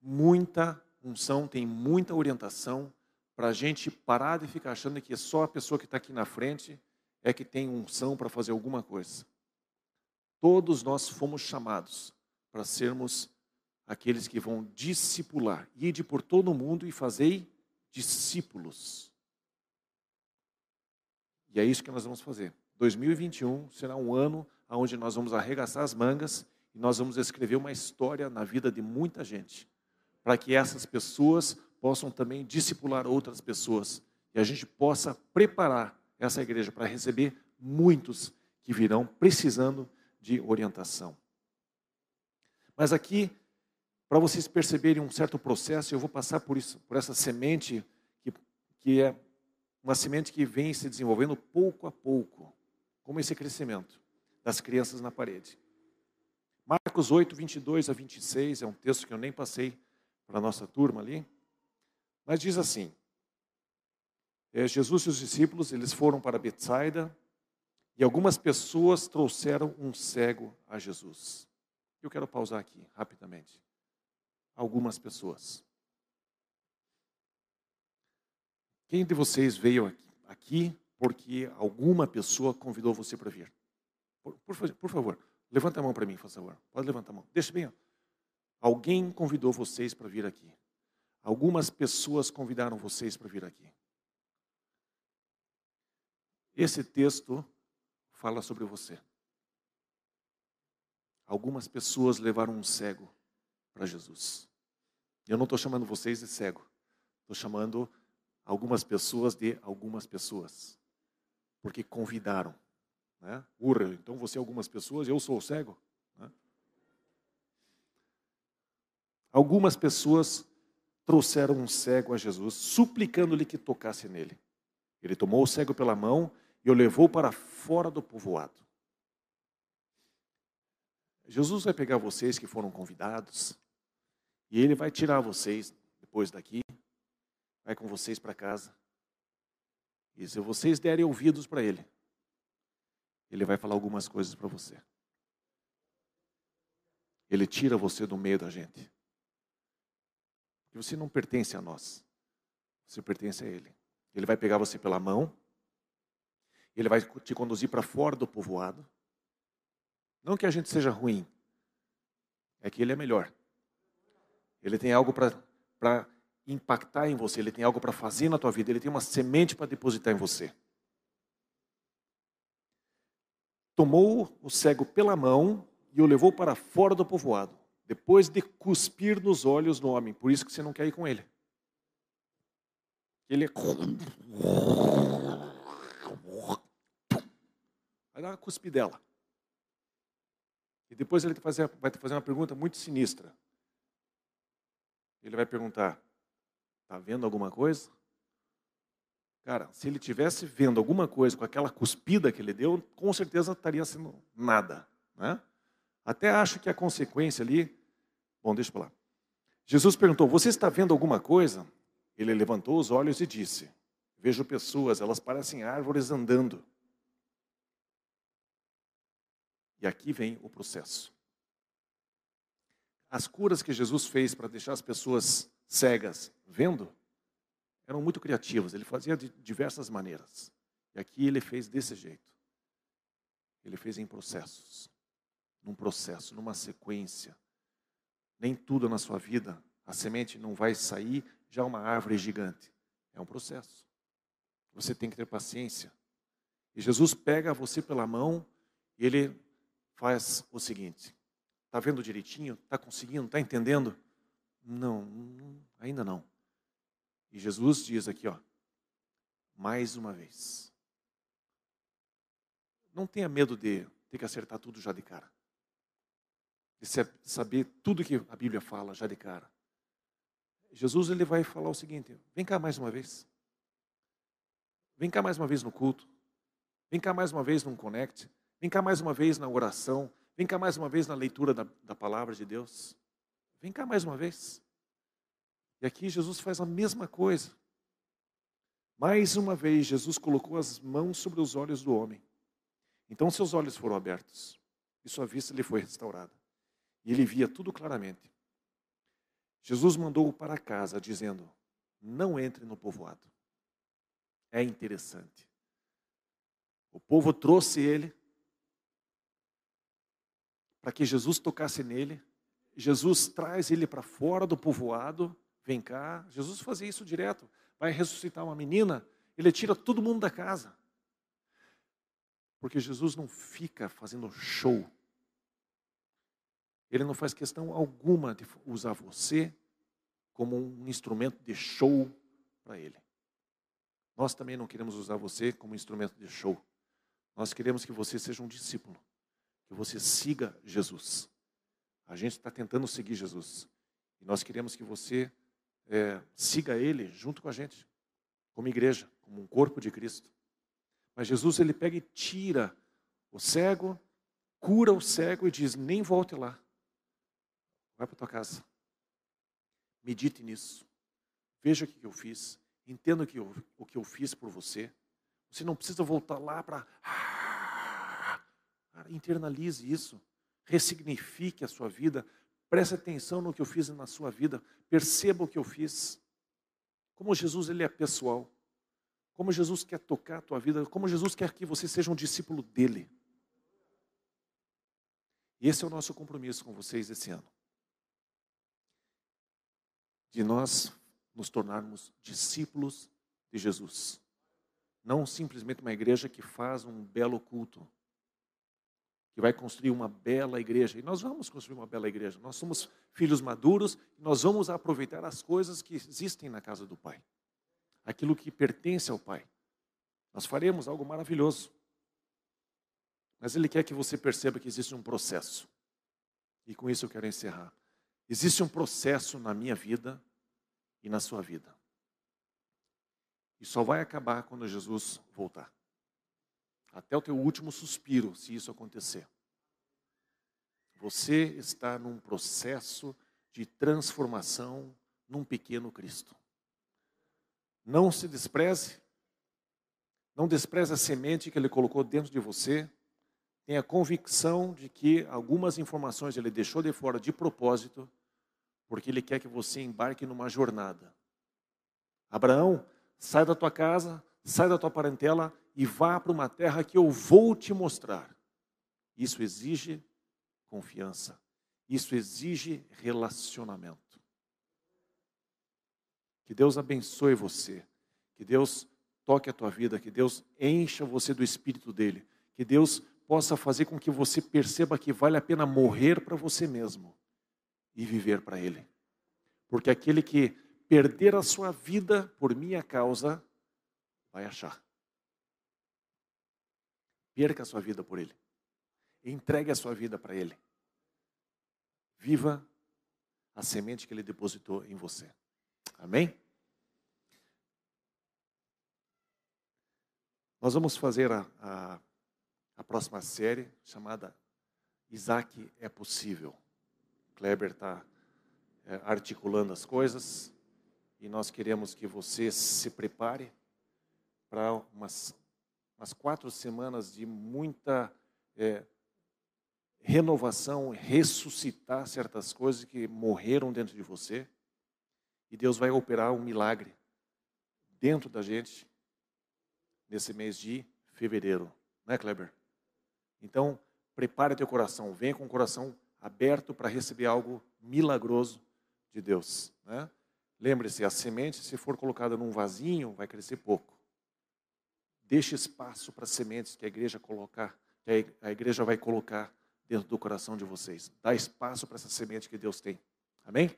muita unção, tem muita orientação para a gente parar de ficar achando que só a pessoa que está aqui na frente é que tem unção para fazer alguma coisa. Todos nós fomos chamados para sermos aqueles que vão discipular, ide por todo o mundo e fazei discípulos. E é isso que nós vamos fazer. 2021 será um ano onde nós vamos arregaçar as mangas e nós vamos escrever uma história na vida de muita gente para que essas pessoas possam também discipular outras pessoas e a gente possa preparar essa igreja para receber muitos que virão precisando de orientação. Mas aqui, para vocês perceberem um certo processo, eu vou passar por isso, por essa semente que, que é uma semente que vem se desenvolvendo pouco a pouco, como esse crescimento das crianças na parede. Marcos 8, 22 a 26 é um texto que eu nem passei para a nossa turma ali. Mas diz assim: é, Jesus e os discípulos eles foram para Betsaida e algumas pessoas trouxeram um cego a Jesus. Eu quero pausar aqui rapidamente. Algumas pessoas. Quem de vocês veio aqui porque alguma pessoa convidou você para vir? Por, por, por favor, levanta a mão para mim, por favor. Pode levantar a mão. Deixa bem. Ó. Alguém convidou vocês para vir aqui. Algumas pessoas convidaram vocês para vir aqui. Esse texto fala sobre você. Algumas pessoas levaram um cego para Jesus. Eu não estou chamando vocês de cego. Estou chamando algumas pessoas de algumas pessoas. Porque convidaram. Né? Urra, então você é algumas pessoas, eu sou o cego. Né? Algumas pessoas trouxeram um cego a Jesus, suplicando-lhe que tocasse nele. Ele tomou o cego pela mão e o levou para fora do povoado. Jesus vai pegar vocês que foram convidados e ele vai tirar vocês depois daqui, vai com vocês para casa. E se vocês derem ouvidos para ele, ele vai falar algumas coisas para você. Ele tira você do meio da gente. Você não pertence a nós. Você pertence a Ele. Ele vai pegar você pela mão. Ele vai te conduzir para fora do povoado. Não que a gente seja ruim. É que Ele é melhor. Ele tem algo para impactar em você. Ele tem algo para fazer na tua vida. Ele tem uma semente para depositar em você. Tomou o cego pela mão e o levou para fora do povoado, depois de cuspir nos olhos do homem. Por isso que você não quer ir com ele. Ele é... Vai dar uma cuspidela. E depois ele vai te fazer uma pergunta muito sinistra. Ele vai perguntar: Está vendo alguma coisa? Cara, se ele tivesse vendo alguma coisa com aquela cuspida que ele deu, com certeza estaria sendo nada. Né? Até acho que a consequência ali. Bom, deixa eu falar. Jesus perguntou: Você está vendo alguma coisa? Ele levantou os olhos e disse: Vejo pessoas, elas parecem árvores andando. E aqui vem o processo. As curas que Jesus fez para deixar as pessoas cegas vendo, eram muito criativos, ele fazia de diversas maneiras. E aqui ele fez desse jeito. Ele fez em processos, num processo, numa sequência. Nem tudo na sua vida, a semente não vai sair já uma árvore gigante. É um processo. Você tem que ter paciência. E Jesus pega você pela mão e ele faz o seguinte: está vendo direitinho? Está conseguindo? Está entendendo? Não, ainda não. E Jesus diz aqui, ó, mais uma vez. Não tenha medo de ter que acertar tudo já de cara. De saber tudo que a Bíblia fala já de cara. Jesus ele vai falar o seguinte: vem cá mais uma vez. Vem cá mais uma vez no culto. Vem cá mais uma vez no Connect. Vem cá mais uma vez na oração. Vem cá mais uma vez na leitura da, da palavra de Deus. Vem cá mais uma vez. E aqui Jesus faz a mesma coisa. Mais uma vez, Jesus colocou as mãos sobre os olhos do homem. Então seus olhos foram abertos e sua vista lhe foi restaurada. E ele via tudo claramente. Jesus mandou-o para casa, dizendo: Não entre no povoado. É interessante. O povo trouxe ele para que Jesus tocasse nele. Jesus traz ele para fora do povoado Vem cá. Jesus fazia isso direto. Vai ressuscitar uma menina, ele tira todo mundo da casa. Porque Jesus não fica fazendo show. Ele não faz questão alguma de usar você como um instrumento de show para ele. Nós também não queremos usar você como instrumento de show. Nós queremos que você seja um discípulo, que você siga Jesus. A gente está tentando seguir Jesus. E nós queremos que você é, siga Ele junto com a gente, como igreja, como um corpo de Cristo. Mas Jesus ele pega e tira o cego, cura o cego e diz: nem volte lá, vai para tua casa. Medite nisso, veja o que eu fiz, entenda o que eu, o que eu fiz por você. Você não precisa voltar lá para. internalize isso, ressignifique a sua vida, Preste atenção no que eu fiz na sua vida. Perceba o que eu fiz. Como Jesus ele é pessoal. Como Jesus quer tocar a tua vida. Como Jesus quer que você seja um discípulo dele. E esse é o nosso compromisso com vocês esse ano. De nós nos tornarmos discípulos de Jesus. Não simplesmente uma igreja que faz um belo culto, que vai construir uma bela igreja. E nós vamos construir uma bela igreja. Nós somos filhos maduros nós vamos aproveitar as coisas que existem na casa do Pai. Aquilo que pertence ao Pai. Nós faremos algo maravilhoso. Mas Ele quer que você perceba que existe um processo. E com isso eu quero encerrar. Existe um processo na minha vida e na sua vida. E só vai acabar quando Jesus voltar até o teu último suspiro, se isso acontecer. Você está num processo de transformação num pequeno Cristo. Não se despreze, não despreze a semente que Ele colocou dentro de você, tem a convicção de que algumas informações ele deixou de fora de propósito, porque ele quer que você embarque numa jornada. Abraão, sai da tua casa, sai da tua parentela e vá para uma terra que eu vou te mostrar. Isso exige confiança. Isso exige relacionamento. Que Deus abençoe você. Que Deus toque a tua vida. Que Deus encha você do Espírito dele. Que Deus possa fazer com que você perceba que vale a pena morrer para você mesmo e viver para Ele. Porque aquele que perder a sua vida por minha causa, vai achar. Perca a sua vida por Ele. Entregue a sua vida para Ele. Viva a semente que Ele depositou em você. Amém? Nós vamos fazer a, a a próxima série chamada Isaac é possível. Kleber está é, articulando as coisas e nós queremos que você se prepare para umas, umas quatro semanas de muita é, renovação, ressuscitar certas coisas que morreram dentro de você e Deus vai operar um milagre dentro da gente nesse mês de fevereiro, não é, Kleber? Então, prepare teu coração, venha com o coração aberto para receber algo milagroso de Deus. Né? Lembre-se, a semente, se for colocada num vasinho, vai crescer pouco. Deixe espaço para sementes que a igreja colocar, que a igreja vai colocar dentro do coração de vocês. Dá espaço para essa semente que Deus tem. Amém?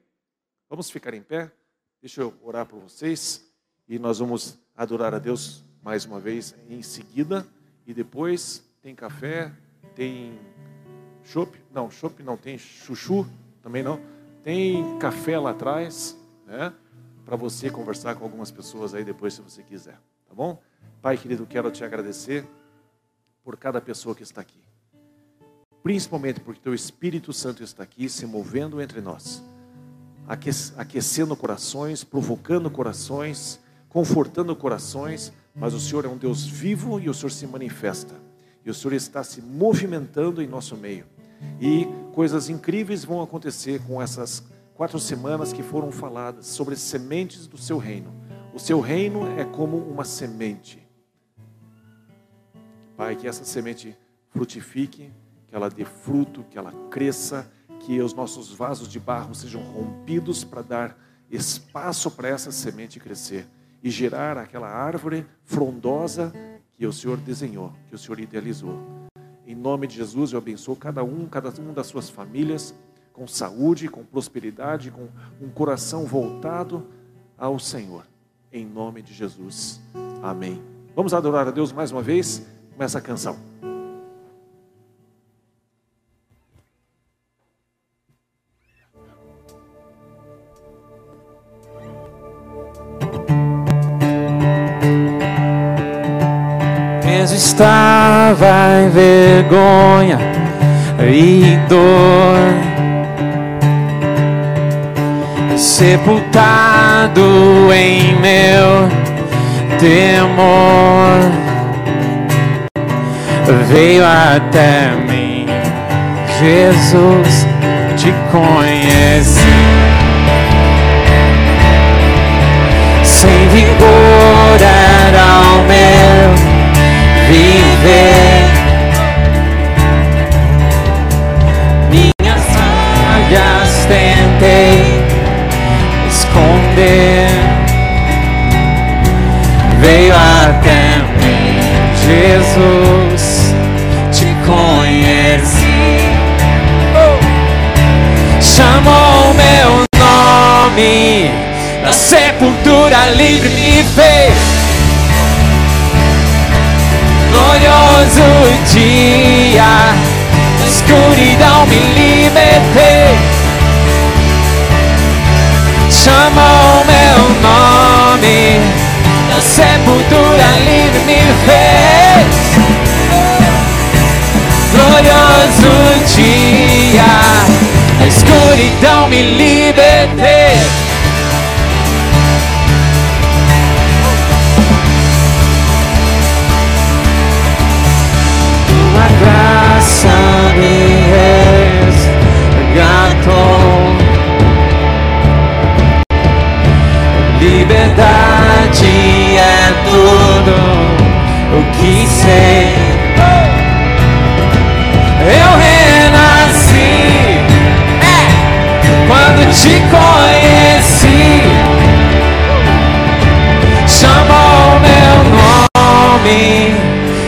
Vamos ficar em pé? Deixa eu orar por vocês e nós vamos adorar a Deus mais uma vez em seguida e depois tem café, tem chopp, não, chopp não, tem chuchu, também não. Tem café lá atrás, né? Para você conversar com algumas pessoas aí depois, se você quiser, tá bom? Pai querido, quero te agradecer por cada pessoa que está aqui. Principalmente porque teu Espírito Santo está aqui se movendo entre nós, aquecendo corações, provocando corações, confortando corações, mas o Senhor é um Deus vivo e o Senhor se manifesta. E o Senhor está se movimentando em nosso meio. E coisas incríveis vão acontecer com essas quatro semanas que foram faladas sobre sementes do seu reino. O seu reino é como uma semente. Pai, que essa semente frutifique, que ela dê fruto, que ela cresça, que os nossos vasos de barro sejam rompidos para dar espaço para essa semente crescer e gerar aquela árvore frondosa que o Senhor desenhou, que o Senhor idealizou. Em nome de Jesus, eu abençoo cada um, cada uma das suas famílias, com saúde, com prosperidade, com um coração voltado ao Senhor. Em nome de Jesus. Amém. Vamos adorar a Deus mais uma vez com essa canção. Estava em vergonha e dor, sepultado em meu temor, veio até mim, Jesus, te conheci. Sem vigor viver. Minhas falhas tentei esconder. Veio até mim, Jesus, te conheci. Chamou meu nome, na sepultura livre me fez glorioso dia, escuridão me libertei. Chamou meu nome, na sepultura livre me fez. Glorioso dia, escuridão me libertei. Ti é tudo o que sei. Eu renasci é, quando te conheci. Chamou meu nome,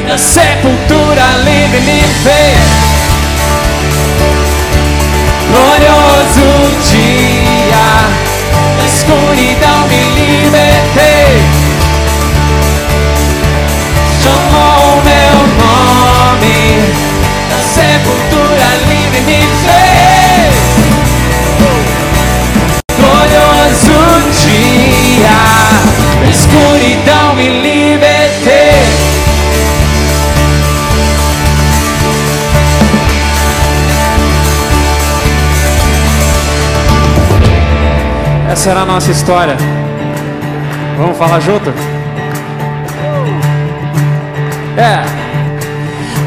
na sepultura livre me fez. Glorioso Era a nossa história. Vamos falar junto? É.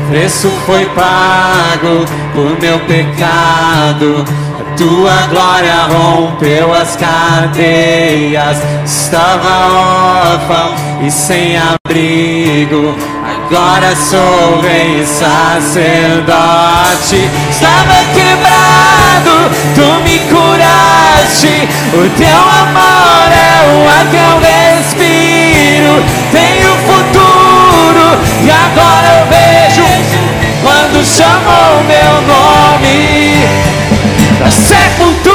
Preço foi pago por meu pecado. A tua glória rompeu as cadeias. Estava órfão e sem abrigo. Agora sou e sacerdote. Estava quebrado, tu me curaste. O teu amor é o ar que eu respiro. Tenho futuro e agora eu vejo quando chamou meu nome. Da sepultura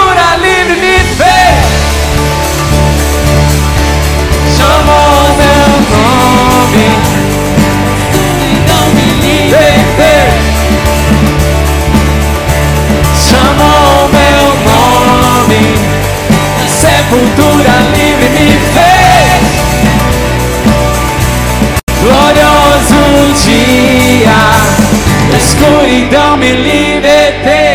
la oscuridad me liberté.